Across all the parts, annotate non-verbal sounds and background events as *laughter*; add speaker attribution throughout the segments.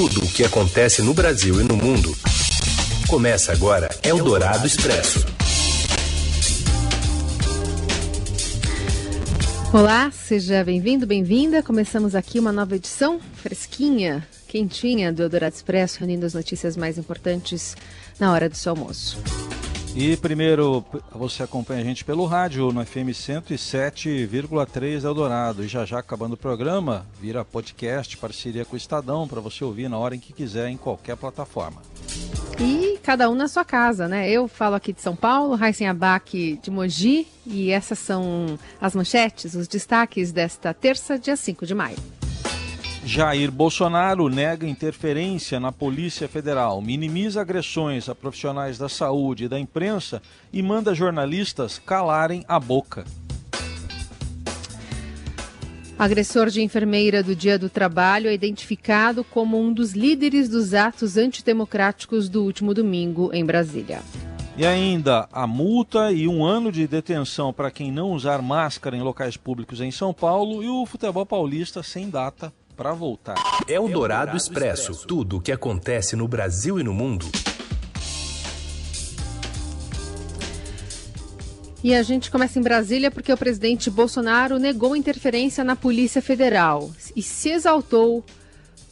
Speaker 1: Tudo o que acontece no Brasil e no mundo. Começa agora Eldorado Expresso.
Speaker 2: Olá, seja bem-vindo, bem-vinda. Começamos aqui uma nova edição fresquinha, quentinha do Eldorado Expresso, reunindo as notícias mais importantes na hora do seu almoço.
Speaker 3: E primeiro, você acompanha a gente pelo rádio no FM 107,3 Eldorado. E já já acabando o programa, vira podcast, parceria com o Estadão, para você ouvir na hora em que quiser, em qualquer plataforma.
Speaker 2: E cada um na sua casa, né? Eu falo aqui de São Paulo, Raíssen Abac de Mogi, e essas são as manchetes, os destaques desta terça, dia 5 de maio.
Speaker 3: Jair Bolsonaro nega interferência na Polícia Federal, minimiza agressões a profissionais da saúde e da imprensa e manda jornalistas calarem a boca.
Speaker 2: Agressor de enfermeira do Dia do Trabalho é identificado como um dos líderes dos atos antidemocráticos do último domingo em Brasília.
Speaker 3: E ainda a multa e um ano de detenção para quem não usar máscara em locais públicos em São Paulo e o futebol paulista sem data para voltar.
Speaker 1: É o Dourado Expresso. Tudo o que acontece no Brasil e no mundo.
Speaker 2: E a gente começa em Brasília porque o presidente Bolsonaro negou interferência na Polícia Federal e se exaltou,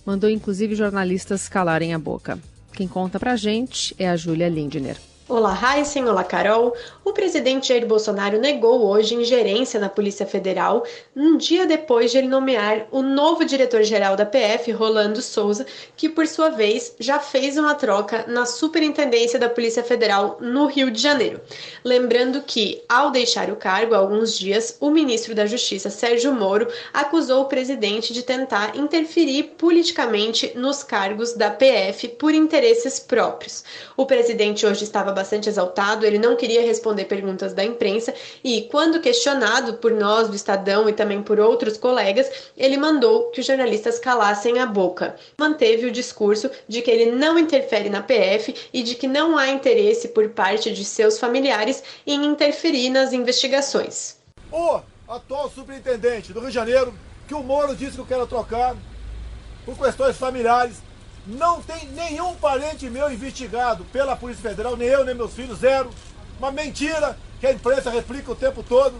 Speaker 2: mandou inclusive jornalistas calarem a boca. Quem conta pra gente é a Júlia Lindner.
Speaker 4: Olá, Heisen, olá, Carol. O presidente Jair Bolsonaro negou hoje ingerência na Polícia Federal, um dia depois de ele nomear o novo diretor-geral da PF, Rolando Souza, que, por sua vez, já fez uma troca na Superintendência da Polícia Federal no Rio de Janeiro. Lembrando que, ao deixar o cargo há alguns dias, o ministro da Justiça, Sérgio Moro, acusou o presidente de tentar interferir politicamente nos cargos da PF por interesses próprios. O presidente hoje estava bastante exaltado, ele não queria responder perguntas da imprensa e, quando questionado por nós do Estadão e também por outros colegas, ele mandou que os jornalistas calassem a boca. Manteve o discurso de que ele não interfere na PF e de que não há interesse por parte de seus familiares em interferir nas investigações.
Speaker 5: O atual superintendente do Rio de Janeiro, que o Moro disse que eu quero trocar por questões familiares, não tem nenhum parente meu investigado pela Polícia Federal, nem eu, nem meus filhos, zero. Uma mentira que a imprensa replica o tempo todo,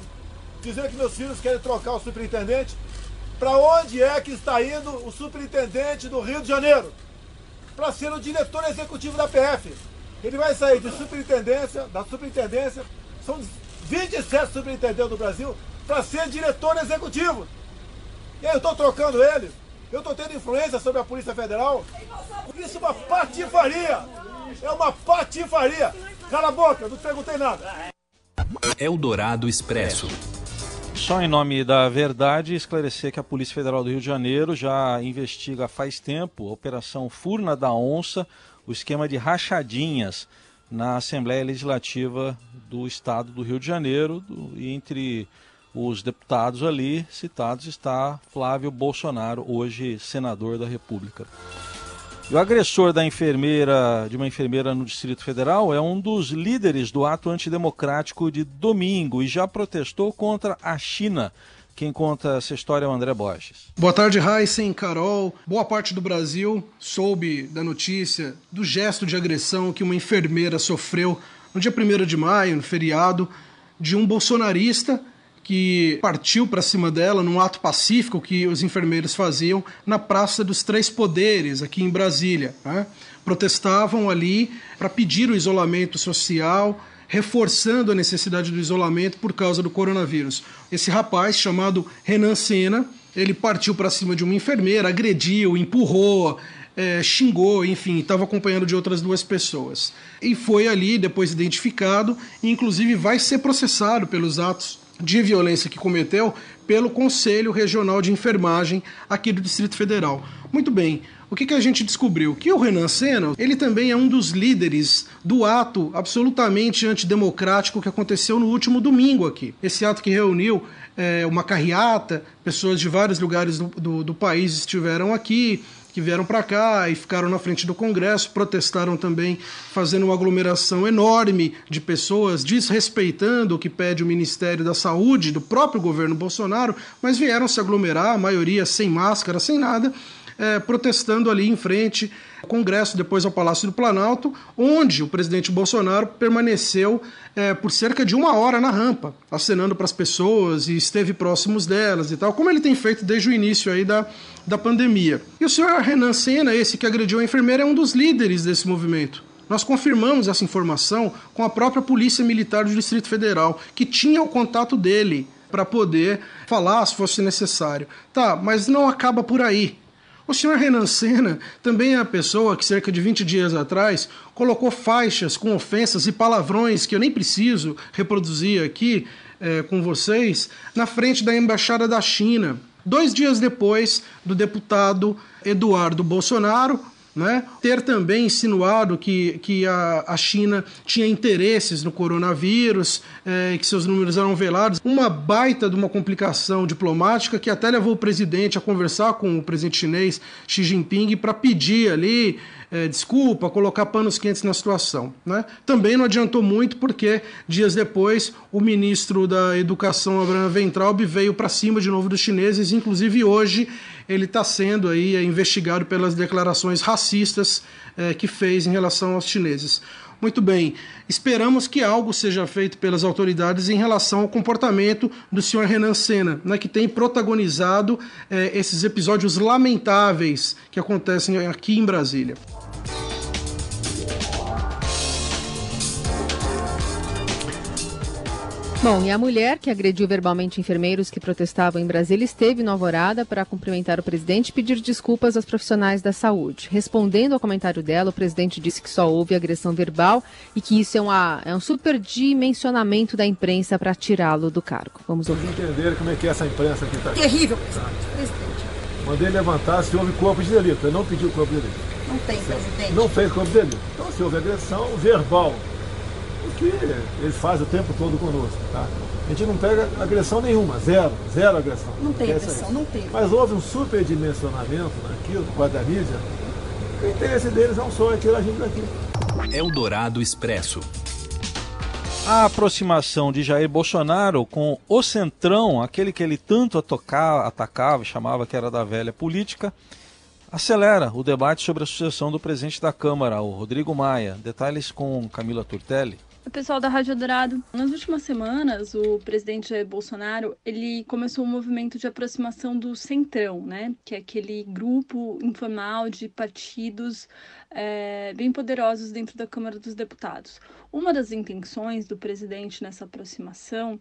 Speaker 5: dizendo que meus filhos querem trocar o superintendente. Para onde é que está indo o superintendente do Rio de Janeiro? Para ser o diretor executivo da PF. Ele vai sair de superintendência, da superintendência, são 27 superintendentes do Brasil, para ser diretor executivo. E aí eu estou trocando ele eu estou tendo influência sobre a Polícia Federal. Isso é uma patifaria. É uma patifaria. Cala a boca, não perguntei nada.
Speaker 1: É o Dourado Expresso.
Speaker 3: Só em nome da verdade, esclarecer que a Polícia Federal do Rio de Janeiro já investiga faz tempo a Operação Furna da Onça, o esquema de rachadinhas na Assembleia Legislativa do Estado do Rio de Janeiro, do, entre os deputados ali citados está Flávio Bolsonaro, hoje senador da República. E o agressor da enfermeira, de uma enfermeira no Distrito Federal, é um dos líderes do ato antidemocrático de domingo e já protestou contra a China. Quem conta essa história é o André Borges.
Speaker 6: Boa tarde, Heisen, Carol. Boa parte do Brasil soube da notícia do gesto de agressão que uma enfermeira sofreu no dia 1 de maio, no feriado, de um bolsonarista que partiu para cima dela num ato pacífico que os enfermeiros faziam na Praça dos Três Poderes, aqui em Brasília. Né? Protestavam ali para pedir o isolamento social, reforçando a necessidade do isolamento por causa do coronavírus. Esse rapaz, chamado Renan Sena, ele partiu para cima de uma enfermeira, agrediu, empurrou, é, xingou, enfim, estava acompanhado de outras duas pessoas. E foi ali depois identificado e, inclusive, vai ser processado pelos atos de violência que cometeu pelo Conselho Regional de Enfermagem aqui do Distrito Federal. Muito bem, o que, que a gente descobriu? Que o Renan Senna, ele também é um dos líderes do ato absolutamente antidemocrático que aconteceu no último domingo aqui. Esse ato que reuniu é, uma carreata, pessoas de vários lugares do, do, do país estiveram aqui, que vieram para cá e ficaram na frente do Congresso, protestaram também, fazendo uma aglomeração enorme de pessoas, desrespeitando o que pede o Ministério da Saúde, do próprio governo Bolsonaro, mas vieram se aglomerar, a maioria sem máscara, sem nada. É, protestando ali em frente ao Congresso, depois ao Palácio do Planalto, onde o presidente Bolsonaro permaneceu é, por cerca de uma hora na rampa, acenando para as pessoas e esteve próximos delas e tal, como ele tem feito desde o início aí da, da pandemia. E o senhor Renan Senna, esse que agrediu a enfermeira, é um dos líderes desse movimento. Nós confirmamos essa informação com a própria Polícia Militar do Distrito Federal, que tinha o contato dele para poder falar se fosse necessário. Tá, mas não acaba por aí. O senhor Renan Senna também é a pessoa que, cerca de 20 dias atrás, colocou faixas com ofensas e palavrões que eu nem preciso reproduzir aqui é, com vocês, na frente da Embaixada da China. Dois dias depois do deputado Eduardo Bolsonaro né? Ter também insinuado que, que a, a China tinha interesses no coronavírus, é, que seus números eram velados. Uma baita de uma complicação diplomática que até levou o presidente a conversar com o presidente chinês Xi Jinping para pedir ali é, desculpa, colocar panos quentes na situação. Né? Também não adiantou muito porque dias depois o ministro da Educação, Abraham Ventralb, veio para cima de novo dos chineses, inclusive hoje ele está sendo aí é, investigado pelas declarações racistas é, que fez em relação aos chineses. Muito bem, esperamos que algo seja feito pelas autoridades em relação ao comportamento do senhor Renan Senna, né, que tem protagonizado é, esses episódios lamentáveis que acontecem aqui em Brasília.
Speaker 2: Bom, e a mulher que agrediu verbalmente enfermeiros que protestavam em Brasília esteve no Alvorada para cumprimentar o presidente e pedir desculpas aos profissionais da saúde. Respondendo ao comentário dela, o presidente disse que só houve agressão verbal e que isso é, uma, é um superdimensionamento da imprensa para tirá-lo do cargo. Vamos ouvir.
Speaker 5: entender como é que é essa imprensa aqui está.
Speaker 7: Terrível, presidente.
Speaker 5: Mandei levantar se houve corpo de delito. Eu não pedi o corpo de delito.
Speaker 7: Não tem, presidente.
Speaker 5: Não fez corpo de delito. Então, se houve agressão verbal que ele faz o tempo todo conosco. Tá? A gente não pega agressão nenhuma, zero, zero agressão.
Speaker 7: Não tem agressão, não tem.
Speaker 5: Mas houve um superdimensionamento naquilo, com a da mídia, o interesse deles não só é tirar a gente daqui.
Speaker 1: Eldorado Expresso.
Speaker 3: A aproximação de Jair Bolsonaro com o Centrão, aquele que ele tanto atacava, atacava, chamava que era da velha política, acelera o debate sobre a sucessão do presidente da Câmara, o Rodrigo Maia. Detalhes com Camila Turtelli.
Speaker 8: O pessoal da Rádio Dourado, nas últimas semanas, o presidente Bolsonaro, ele começou um movimento de aproximação do Centrão, né? Que é aquele grupo informal de partidos é, bem poderosos dentro da Câmara dos Deputados. Uma das intenções do presidente nessa aproximação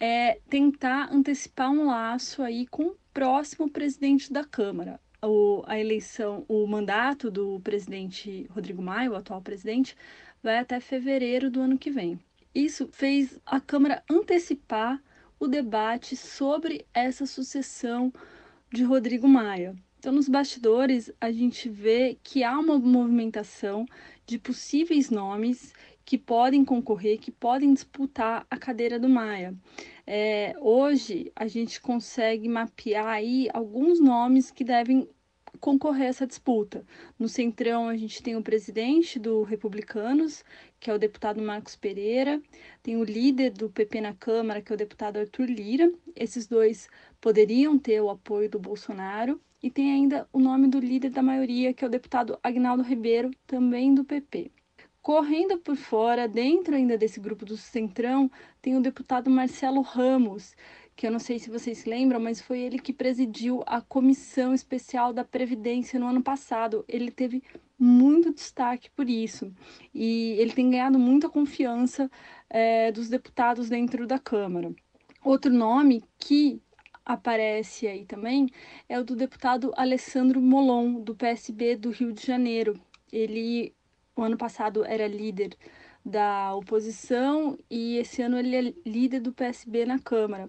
Speaker 8: é tentar antecipar um laço aí com o próximo presidente da Câmara. O, a eleição, o mandato do presidente Rodrigo Maia, o atual presidente, vai até fevereiro do ano que vem. Isso fez a Câmara antecipar o debate sobre essa sucessão de Rodrigo Maia. Então, nos bastidores, a gente vê que há uma movimentação de possíveis nomes que podem concorrer, que podem disputar a cadeira do Maia. É, hoje, a gente consegue mapear aí alguns nomes que devem concorrer a essa disputa. No Centrão, a gente tem o presidente do Republicanos, que é o deputado Marcos Pereira, tem o líder do PP na Câmara, que é o deputado Arthur Lira. Esses dois poderiam ter o apoio do Bolsonaro. E tem ainda o nome do líder da maioria, que é o deputado Agnaldo Ribeiro, também do PP. Correndo por fora, dentro ainda desse grupo do Centrão, tem o deputado Marcelo Ramos, que eu não sei se vocês lembram, mas foi ele que presidiu a Comissão Especial da Previdência no ano passado. Ele teve muito destaque por isso e ele tem ganhado muita confiança é, dos deputados dentro da Câmara. Outro nome que aparece aí também é o do deputado Alessandro Molon, do PSB do Rio de Janeiro. Ele, o ano passado, era líder da oposição e esse ano ele é líder do PSB na Câmara.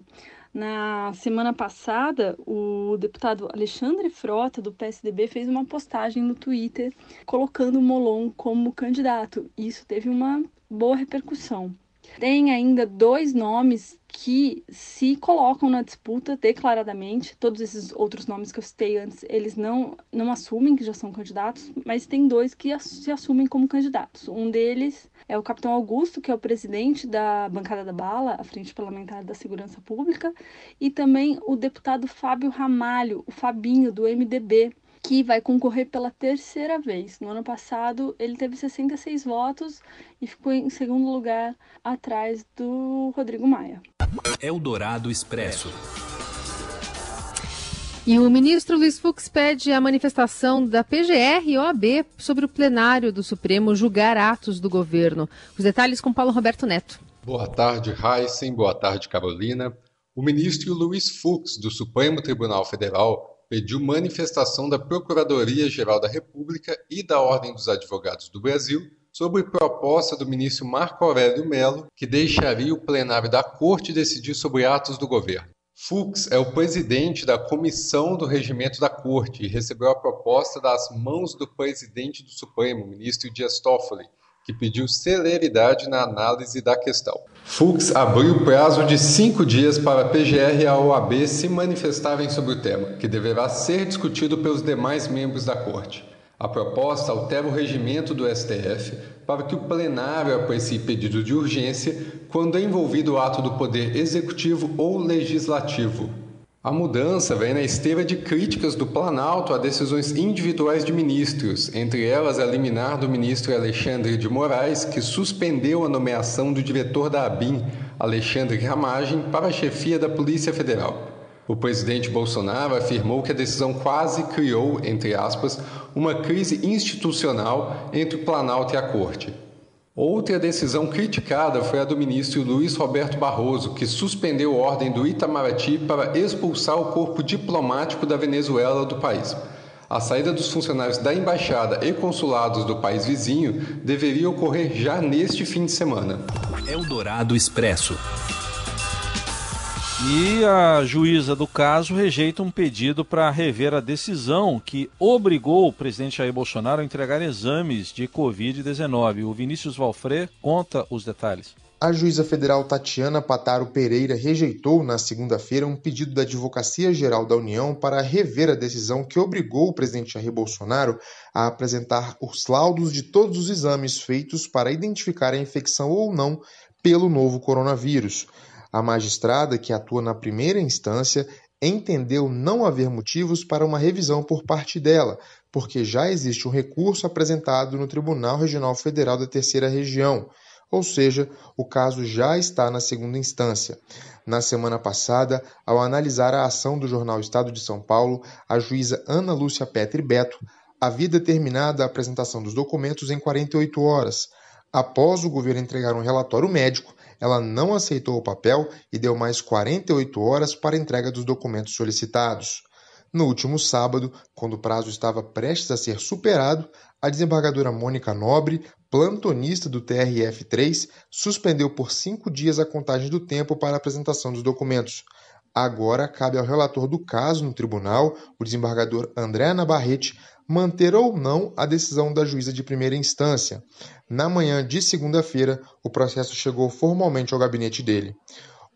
Speaker 8: Na semana passada, o deputado Alexandre Frota, do PSDB, fez uma postagem no Twitter colocando o Molon como candidato. Isso teve uma boa repercussão. Tem ainda dois nomes que se colocam na disputa declaradamente. Todos esses outros nomes que eu citei antes, eles não, não assumem que já são candidatos, mas tem dois que se assumem como candidatos. Um deles é o capitão Augusto, que é o presidente da bancada da bala, a Frente Parlamentar da Segurança Pública, e também o deputado Fábio Ramalho, o Fabinho, do MDB, que vai concorrer pela terceira vez. No ano passado, ele teve 66 votos e ficou em segundo lugar atrás do Rodrigo Maia.
Speaker 1: Eldorado Expresso.
Speaker 2: E o ministro Luiz Fux pede a manifestação da PGR e OAB sobre o plenário do Supremo julgar atos do governo. Os detalhes com Paulo Roberto Neto.
Speaker 9: Boa tarde, Heisen. Boa tarde, Carolina. O ministro Luiz Fux, do Supremo Tribunal Federal, pediu manifestação da Procuradoria-Geral da República e da Ordem dos Advogados do Brasil sobre proposta do ministro Marco Aurélio Melo, que deixaria o plenário da Corte decidir sobre atos do governo. Fux é o presidente da Comissão do Regimento da Corte e recebeu a proposta das mãos do presidente do Supremo, ministro Dias Toffoli, que pediu celeridade na análise da questão. Fux abriu prazo de cinco dias para a PGR e a OAB se manifestarem sobre o tema, que deverá ser discutido pelos demais membros da Corte. A proposta altera o regimento do STF para que o plenário aprecie pedido de urgência quando é envolvido o ato do Poder Executivo ou Legislativo, a mudança vem na esteira de críticas do Planalto a decisões individuais de ministros, entre elas a liminar do ministro Alexandre de Moraes, que suspendeu a nomeação do diretor da ABIN, Alexandre Ramagem, para a chefia da Polícia Federal. O presidente Bolsonaro afirmou que a decisão quase criou, entre aspas, uma crise institucional entre o Planalto e a Corte. Outra decisão criticada foi a do ministro Luiz Roberto Barroso, que suspendeu a ordem do Itamaraty para expulsar o corpo diplomático da Venezuela do país. A saída dos funcionários da embaixada e consulados do país vizinho deveria ocorrer já neste fim de semana.
Speaker 1: Eldorado Expresso.
Speaker 3: E a juíza do caso rejeita um pedido para rever a decisão que obrigou o presidente Jair Bolsonaro a entregar exames de Covid-19. O Vinícius Valfré conta os detalhes.
Speaker 10: A juíza federal Tatiana Pataro Pereira rejeitou na segunda-feira um pedido da Advocacia Geral da União para rever a decisão que obrigou o presidente Jair Bolsonaro a apresentar os laudos de todos os exames feitos para identificar a infecção ou não pelo novo coronavírus. A magistrada, que atua na primeira instância, entendeu não haver motivos para uma revisão por parte dela, porque já existe um recurso apresentado no Tribunal Regional Federal da Terceira Região, ou seja, o caso já está na segunda instância. Na semana passada, ao analisar a ação do jornal Estado de São Paulo, a juíza Ana Lúcia Petri Beto havia determinado a apresentação dos documentos em 48 horas. Após o governo entregar um relatório médico, ela não aceitou o papel e deu mais 48 horas para entrega dos documentos solicitados. No último sábado, quando o prazo estava prestes a ser superado, a desembargadora Mônica Nobre, plantonista do TRF3, suspendeu por cinco dias a contagem do tempo para a apresentação dos documentos. Agora cabe ao relator do caso no tribunal, o desembargador André Navarrete, manter ou não a decisão da juíza de primeira instância. Na manhã de segunda-feira, o processo chegou formalmente ao gabinete dele.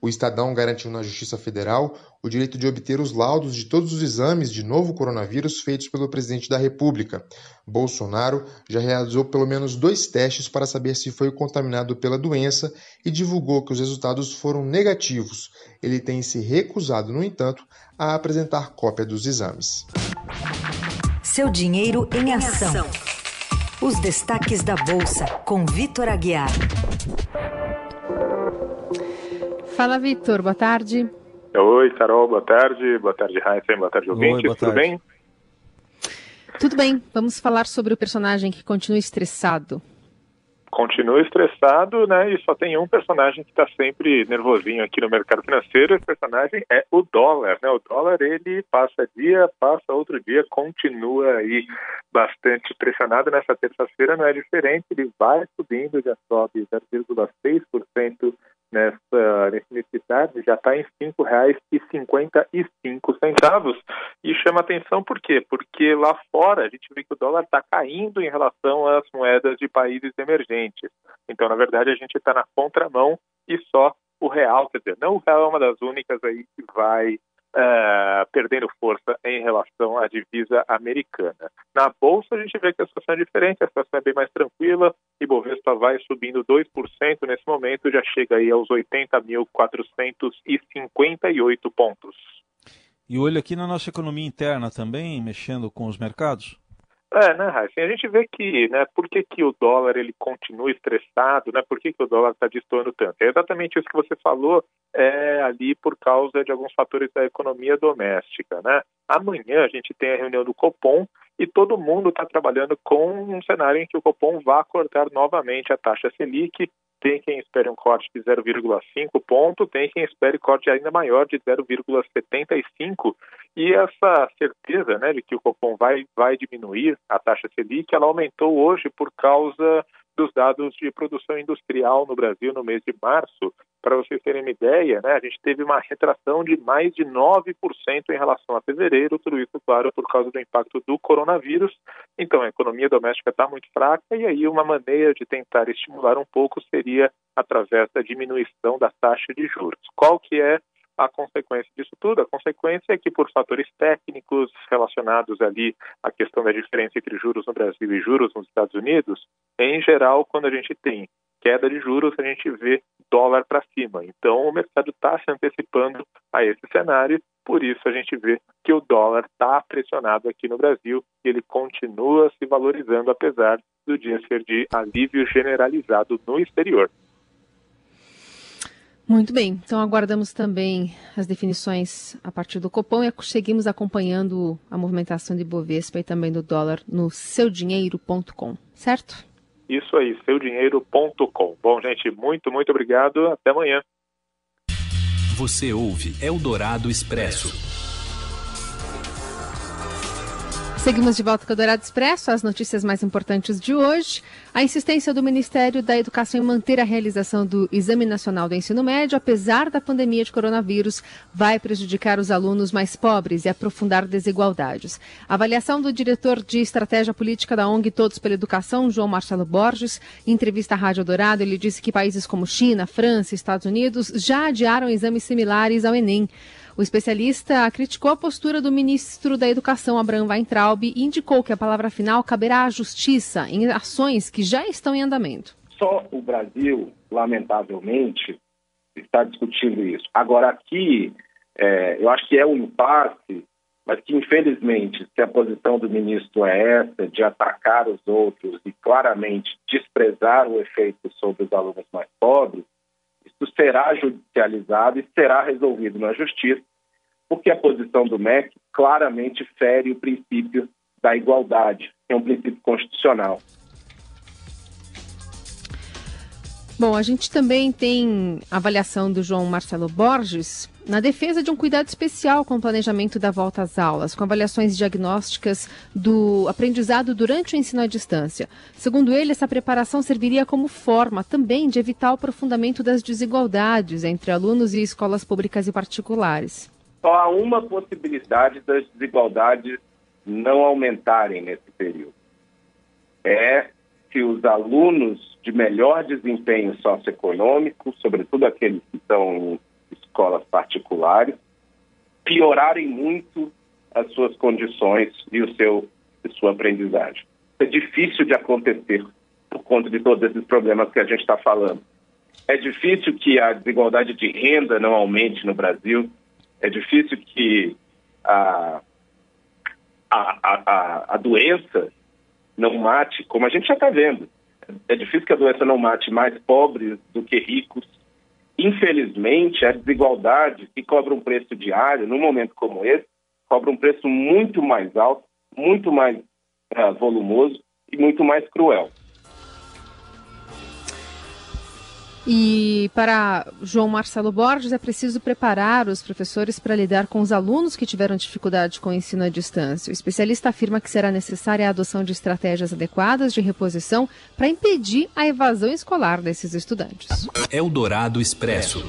Speaker 10: O Estadão garantiu na Justiça Federal o direito de obter os laudos de todos os exames de novo coronavírus feitos pelo presidente da República. Bolsonaro já realizou pelo menos dois testes para saber se foi contaminado pela doença e divulgou que os resultados foram negativos. Ele tem se recusado, no entanto, a apresentar cópia dos exames.
Speaker 11: Seu dinheiro em ação. Os destaques da Bolsa, com Vitor Aguiar.
Speaker 2: Fala, Vitor. Boa tarde.
Speaker 12: Oi, Carol. Boa tarde. Boa tarde, Raíssa. Boa tarde, ouvintes.
Speaker 3: boa
Speaker 12: Tudo
Speaker 3: tarde.
Speaker 12: bem?
Speaker 2: Tudo bem. Vamos falar sobre o personagem que continua estressado.
Speaker 12: Continua estressado, né? E só tem um personagem que está sempre nervosinho aqui no mercado financeiro. Esse personagem é o dólar, né? O dólar, ele passa dia, passa outro dia, continua aí bastante pressionado. Nessa terça-feira não é diferente. Ele vai subindo, já sobe 0,6% nessa, nesse tarde, já está em R$ 5,55. E chama atenção por quê? Porque lá fora a gente vê que o dólar está caindo em relação às moedas de países emergentes. Então, na verdade, a gente está na contramão e só o real, quer dizer, não o real é uma das únicas aí que vai eh, perdendo força em relação à divisa americana. Na bolsa a gente vê que a situação é diferente, a situação é bem mais tranquila, e Bovespa vai subindo 2% nesse momento, já chega aí aos 80.458 pontos.
Speaker 3: E olho aqui na nossa economia interna também, mexendo com os mercados?
Speaker 12: É, né, Raíssa? A gente vê que, né, por que, que o dólar ele continua estressado, né? Por que, que o dólar está destoando tanto? É exatamente isso que você falou, é ali por causa de alguns fatores da economia doméstica, né? Amanhã a gente tem a reunião do Copom e todo mundo está trabalhando com um cenário em que o Copom vá cortar novamente a taxa Selic. Tem quem espere um corte de 0,5 ponto, tem quem espere corte ainda maior de 0,75 e essa certeza, né, de que o Copom vai vai diminuir a taxa Selic, ela aumentou hoje por causa dos dados de produção industrial no Brasil no mês de março. Para vocês terem uma ideia, né, a gente teve uma retração de mais de 9% em relação a fevereiro, tudo isso, claro, por causa do impacto do coronavírus. Então, a economia doméstica está muito fraca e aí uma maneira de tentar estimular um pouco seria através da diminuição da taxa de juros. Qual que é a consequência disso tudo? A consequência é que, por fatores técnicos relacionados ali à questão da diferença entre juros no Brasil e juros nos Estados Unidos, em geral, quando a gente tem queda de juros, a gente vê dólar para cima. Então, o mercado está se antecipando a esse cenário, por isso a gente vê que o dólar está pressionado aqui no Brasil e ele continua se valorizando, apesar do dia ser de alívio generalizado no exterior.
Speaker 2: Muito bem, então aguardamos também as definições a partir do Copom e seguimos acompanhando a movimentação de Bovespa e também do dólar no seudinheiro.com, certo?
Speaker 12: Isso aí, seudinheiro.com. Bom, gente, muito, muito obrigado. Até amanhã.
Speaker 1: Você ouve Eldorado Expresso.
Speaker 2: Seguimos de volta com o Dourado Expresso, as notícias mais importantes de hoje. A insistência do Ministério da Educação em manter a realização do Exame Nacional do Ensino Médio, apesar da pandemia de coronavírus, vai prejudicar os alunos mais pobres e aprofundar desigualdades. A avaliação do diretor de estratégia política da ONG Todos pela Educação, João Marcelo Borges, em entrevista à Rádio Dourado, ele disse que países como China, França e Estados Unidos já adiaram exames similares ao Enem. O especialista criticou a postura do ministro da Educação, Abraham Weintraub, e indicou que a palavra final caberá à justiça em ações que já estão em andamento.
Speaker 13: Só o Brasil, lamentavelmente, está discutindo isso. Agora, aqui, é, eu acho que é um impasse, mas que, infelizmente, se a posição do ministro é essa, de atacar os outros e claramente desprezar o efeito sobre os alunos mais pobres, isso será judicializado e será resolvido na justiça, porque a posição do MEC claramente fere o princípio da igualdade, que é um princípio constitucional.
Speaker 2: Bom, a gente também tem avaliação do João Marcelo Borges na defesa de um cuidado especial com o planejamento da volta às aulas, com avaliações diagnósticas do aprendizado durante o ensino à distância. Segundo ele, essa preparação serviria como forma também de evitar o aprofundamento das desigualdades entre alunos e escolas públicas e particulares.
Speaker 13: Só há uma possibilidade das desigualdades não aumentarem nesse período. É que os alunos de melhor desempenho socioeconômico, sobretudo aqueles que estão escolas particulares, piorarem muito as suas condições e o seu e sua aprendizagem. É difícil de acontecer por conta de todos esses problemas que a gente está falando. É difícil que a desigualdade de renda não aumente no Brasil. É difícil que a, a, a, a doença não mate, como a gente já está vendo. É difícil que a doença não mate mais pobres do que ricos. Infelizmente, a desigualdade que cobra um preço diário, num momento como esse, cobra um preço muito mais alto, muito mais uh, volumoso e muito mais cruel.
Speaker 2: E para João Marcelo Borges, é preciso preparar os professores para lidar com os alunos que tiveram dificuldade com o ensino à distância. O especialista afirma que será necessária a adoção de estratégias adequadas de reposição para impedir a evasão escolar desses estudantes.
Speaker 1: Eldorado Expresso.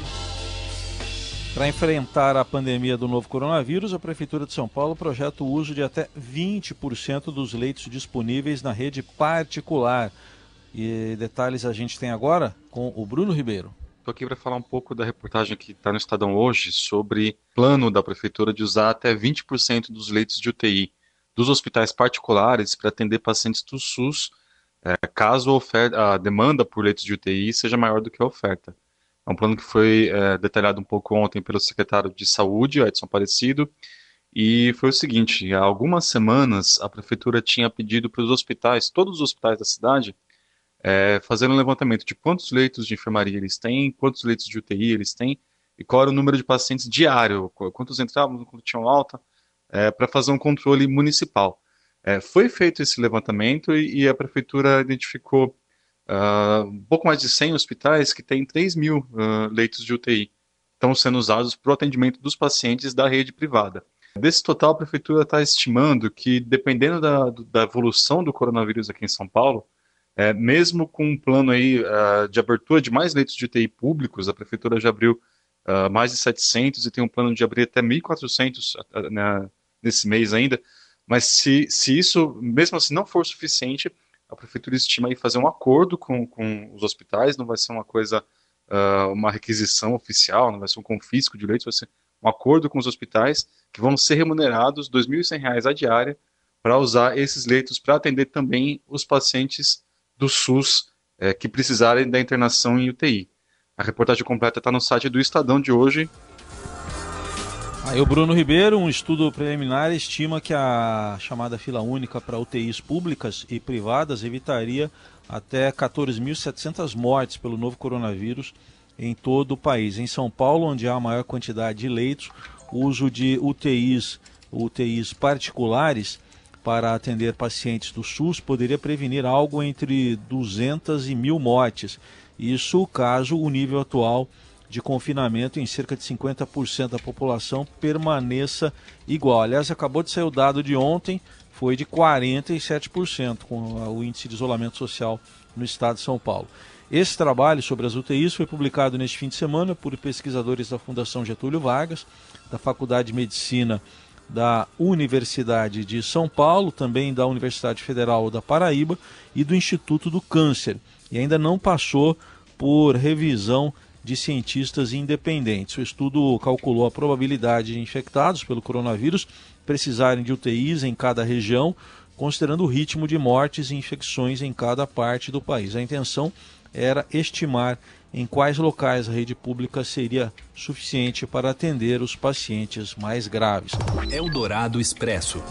Speaker 3: Para enfrentar a pandemia do novo coronavírus, a Prefeitura de São Paulo projeta o uso de até 20% dos leitos disponíveis na rede particular. E detalhes a gente tem agora com o Bruno Ribeiro.
Speaker 14: Estou aqui para falar um pouco da reportagem que está no Estadão hoje sobre plano da Prefeitura de usar até 20% dos leitos de UTI dos hospitais particulares para atender pacientes do SUS, é, caso a, oferta, a, demanda por leitos de UTI seja maior do que a oferta. É um plano que foi é, detalhado um pouco ontem pelo secretário de Saúde, Edson Aparecido, E foi o seguinte: há algumas semanas a prefeitura tinha pedido para os hospitais, todos os hospitais da cidade, é, fazer um levantamento de quantos leitos de enfermaria eles têm, quantos leitos de UTI eles têm e qual era o número de pacientes diário, quantos entravam, quantos tinham alta, é, para fazer um controle municipal. É, foi feito esse levantamento e, e a prefeitura identificou uh, um pouco mais de 100 hospitais que têm 3 mil uh, leitos de UTI estão sendo usados para o atendimento dos pacientes da rede privada. Desse total, a prefeitura está estimando que, dependendo da, da, evolução do coronavírus aqui em São Paulo, é, mesmo com um plano aí uh, de abertura de mais leitos de UTI públicos, a prefeitura já abriu uh, mais de 700 e tem um plano de abrir até 1.400 uh, né, nesse mês ainda. Mas se, se isso, mesmo assim, não for suficiente, a prefeitura estima aí fazer um acordo com, com os hospitais, não vai ser uma coisa, uma requisição oficial, não vai ser um confisco de leitos, vai ser um acordo com os hospitais que vão ser remunerados R$ 2.100 a diária para usar esses leitos para atender também os pacientes do SUS é, que precisarem da internação em UTI. A reportagem completa está no site do Estadão de hoje.
Speaker 3: Aí o Bruno Ribeiro, um estudo preliminar estima que a chamada fila única para UTIs públicas e privadas evitaria até 14.700 mortes pelo novo coronavírus em todo o país. Em São Paulo, onde há a maior quantidade de leitos, o uso de UTIs, UTIs particulares para atender pacientes do SUS poderia prevenir algo entre 200 e mil mortes. Isso caso o nível atual de confinamento em cerca de 50% da população permaneça igual. Aliás, acabou de sair o dado de ontem, foi de 47% com o índice de isolamento social no estado de São Paulo. Esse trabalho sobre as UTIs foi publicado neste fim de semana por pesquisadores da Fundação Getúlio Vargas, da Faculdade de Medicina da Universidade de São Paulo, também da Universidade Federal da Paraíba e do Instituto do Câncer. E ainda não passou por revisão de cientistas independentes. O estudo calculou a probabilidade de infectados pelo coronavírus precisarem de UTIs em cada região, considerando o ritmo de mortes e infecções em cada parte do país. A intenção era estimar em quais locais a rede pública seria suficiente para atender os pacientes mais graves.
Speaker 1: Eldorado Expresso.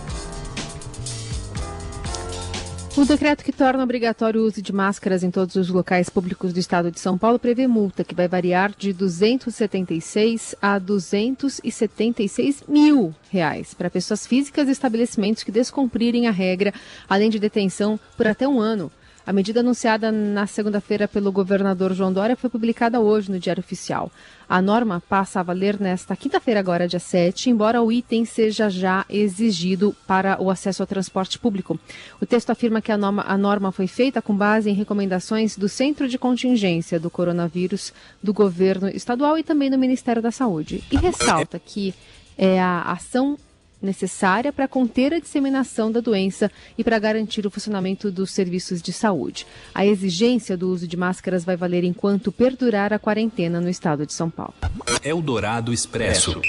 Speaker 2: O decreto que torna obrigatório o uso de máscaras em todos os locais públicos do estado de São Paulo prevê multa que vai variar de 276 a 276 mil reais para pessoas físicas e estabelecimentos que descumprirem a regra, além de detenção por até um ano. A medida anunciada na segunda-feira pelo governador João Dória foi publicada hoje no Diário Oficial. A norma passa a valer nesta quinta-feira, agora dia 7, embora o item seja já exigido para o acesso ao transporte público. O texto afirma que a norma, a norma foi feita com base em recomendações do Centro de Contingência do Coronavírus do governo estadual e também do Ministério da Saúde. E ressalta que é a ação necessária para conter a disseminação da doença e para garantir o funcionamento dos serviços de saúde. A exigência do uso de máscaras vai valer enquanto perdurar a quarentena no estado de São Paulo.
Speaker 1: Eldorado Expresso.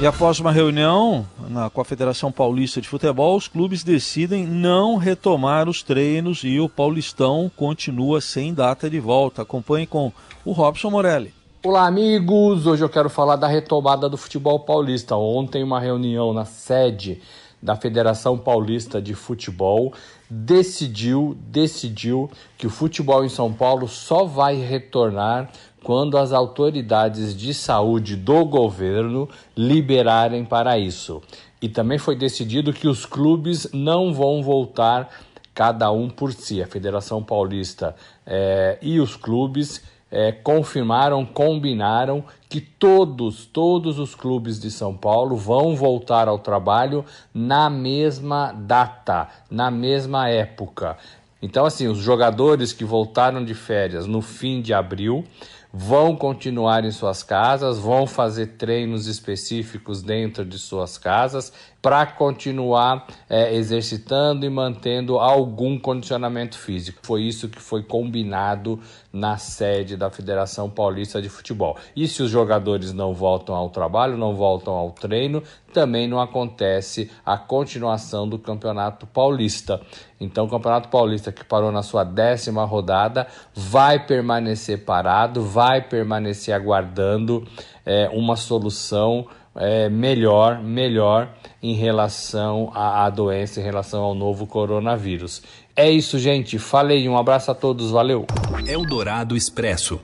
Speaker 3: E após uma reunião na, com a Federação Paulista de Futebol, os clubes decidem não retomar os treinos e o Paulistão continua sem data de volta. Acompanhe com o Robson Morelli.
Speaker 15: Olá, amigos! Hoje eu quero falar da retomada do futebol paulista. Ontem, uma reunião na sede da Federação Paulista de Futebol decidiu, decidiu que o futebol em São Paulo só vai retornar quando as autoridades de saúde do governo liberarem para isso. E também foi decidido que os clubes não vão voltar cada um por si. A Federação Paulista é, e os clubes é, confirmaram, combinaram que todos, todos os clubes de São Paulo vão voltar ao trabalho na mesma data, na mesma época. Então, assim, os jogadores que voltaram de férias no fim de abril vão continuar em suas casas, vão fazer treinos específicos dentro de suas casas para continuar é, exercitando e mantendo algum condicionamento físico. Foi isso que foi combinado na sede da Federação Paulista de Futebol. E se os jogadores não voltam ao trabalho, não voltam ao treino, também não acontece a continuação do Campeonato Paulista. Então, o Campeonato Paulista, que parou na sua décima rodada, vai permanecer parado, vai permanecer aguardando é, uma solução é, melhor, melhor em relação à, à doença, em relação ao novo coronavírus. É isso, gente. Falei. Um abraço a todos. Valeu.
Speaker 1: Eldorado Expresso.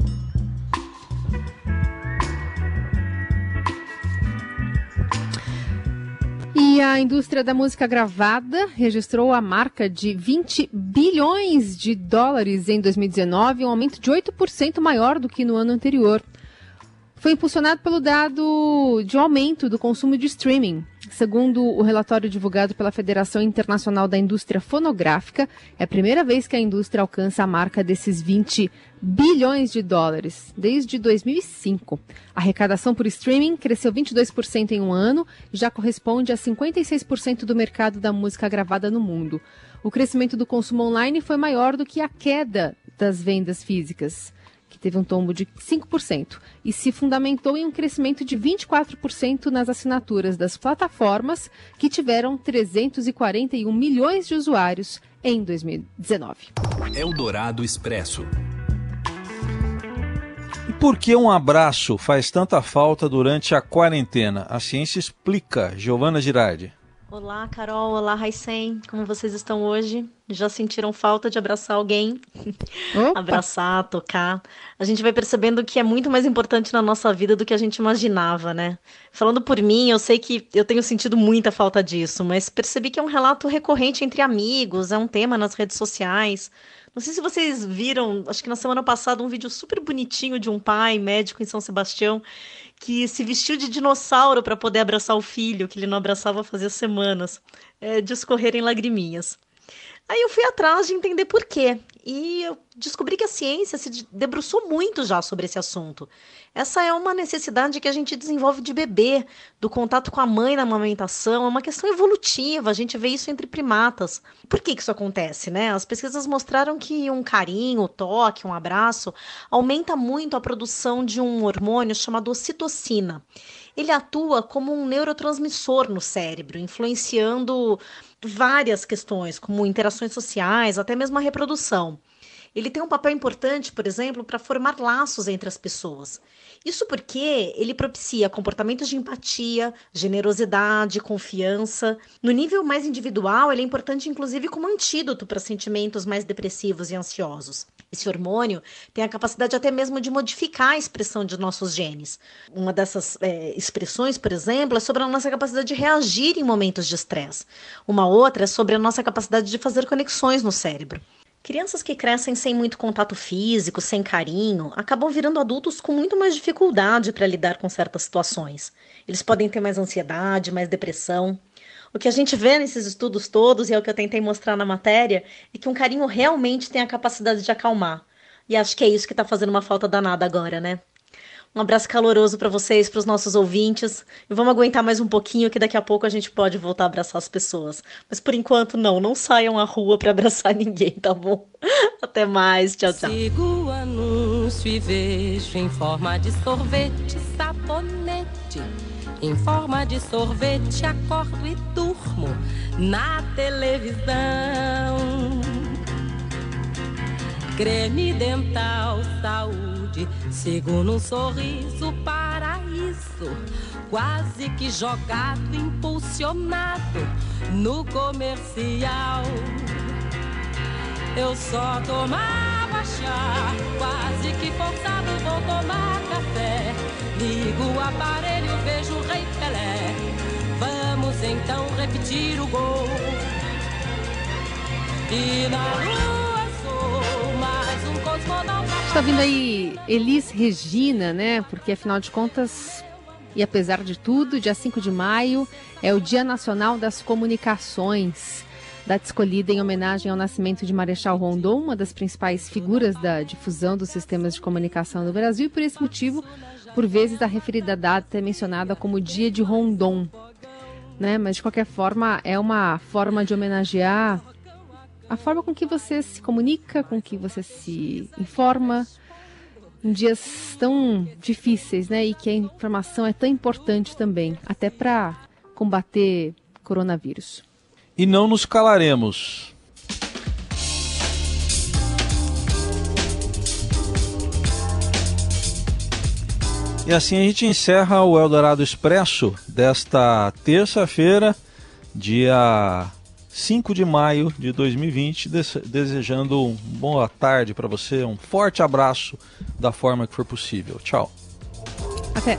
Speaker 2: E a indústria da música gravada registrou a marca de 20 bilhões de dólares em 2019, um aumento de 8% maior do que no ano anterior. Foi impulsionado pelo dado de aumento do consumo de streaming. Segundo o relatório divulgado pela Federação Internacional da Indústria Fonográfica, é a primeira vez que a indústria alcança a marca desses 20 bilhões de dólares desde 2005. A arrecadação por streaming cresceu 22% em um ano e já corresponde a 56% do mercado da música gravada no mundo. O crescimento do consumo online foi maior do que a queda das vendas físicas que teve um tombo de 5%, e se fundamentou em um crescimento de 24% nas assinaturas das plataformas, que tiveram 341 milhões de usuários em 2019.
Speaker 1: Eldorado Expresso.
Speaker 3: E por que um abraço faz tanta falta durante a quarentena? A ciência explica. Giovana Girardi.
Speaker 16: Olá, Carol. Olá, Raicen. Como vocês estão hoje? Já sentiram falta de abraçar alguém? *laughs* abraçar, tocar. A gente vai percebendo que é muito mais importante na nossa vida do que a gente imaginava, né? Falando por mim, eu sei que eu tenho sentido muita falta disso, mas percebi que é um relato recorrente entre amigos, é um tema nas redes sociais. Não sei se vocês viram, acho que na semana passada, um vídeo super bonitinho de um pai médico em São Sebastião que se vestiu de dinossauro para poder abraçar o filho, que ele não abraçava fazia semanas, é, de escorrerem lagriminhas. Aí eu fui atrás de entender por quê. E eu descobri que a ciência se debruçou muito já sobre esse assunto. Essa é uma necessidade que a gente desenvolve de bebê, do contato com a mãe na amamentação, é uma questão evolutiva, a gente vê isso entre primatas. Por que, que isso acontece, né? As pesquisas mostraram que um carinho, toque, um abraço aumenta muito a produção de um hormônio chamado ocitocina. Ele atua como um neurotransmissor no cérebro, influenciando várias questões, como interações sociais, até mesmo a reprodução. Ele tem um papel importante, por exemplo, para formar laços entre as pessoas. Isso porque ele propicia comportamentos de empatia, generosidade, confiança. No nível mais individual, ele é importante, inclusive, como antídoto para sentimentos mais depressivos e ansiosos. Esse hormônio tem a capacidade até mesmo de modificar a expressão de nossos genes. Uma dessas é, expressões, por exemplo, é sobre a nossa capacidade de reagir em momentos de estresse. Uma outra é sobre a nossa capacidade de fazer conexões no cérebro. Crianças que crescem sem muito contato físico, sem carinho, acabam virando adultos com muito mais dificuldade para lidar com certas situações. Eles podem ter mais ansiedade, mais depressão. O que a gente vê nesses estudos todos, e é o que eu tentei mostrar na matéria, é que um carinho realmente tem a capacidade de acalmar. E acho que é isso que está fazendo uma falta danada agora, né? Um abraço caloroso para vocês, para os nossos ouvintes. E vamos aguentar mais um pouquinho, que daqui a pouco a gente pode voltar a abraçar as pessoas. Mas por enquanto, não. Não saiam à rua para *laughs* abraçar ninguém, tá bom? Até mais. Tchau, tchau.
Speaker 17: Anúncio e vejo em forma de sorvete, sabonete. Em forma de sorvete, acordo e durmo na televisão. Creme dental, saúde, sigo num sorriso, paraíso. Quase que jogado, impulsionado no comercial. Eu só tomava chá, quase que forçado vou tomar café. Ligo o aparelho, vejo o Rei Pelé. Vamos então repetir o gol. E na lua sou mais um cosmonauta.
Speaker 2: Está vindo aí Elis Regina, né? Porque afinal de contas, e apesar de tudo, dia 5 de maio é o Dia Nacional das Comunicações. Data escolhida em homenagem ao nascimento de Marechal Rondon, uma das principais figuras da difusão dos sistemas de comunicação no Brasil, e por esse motivo, por vezes a referida data é mencionada como Dia de Rondon. Né? Mas de qualquer forma, é uma forma de homenagear a forma com que você se comunica, com que você se informa em dias tão difíceis, né? E que a informação é tão importante também, até para combater coronavírus.
Speaker 3: E não nos calaremos. E assim a gente encerra o Eldorado Expresso desta terça-feira, dia 5 de maio de 2020, desejando uma boa tarde para você, um forte abraço da forma que for possível. Tchau.
Speaker 2: Até.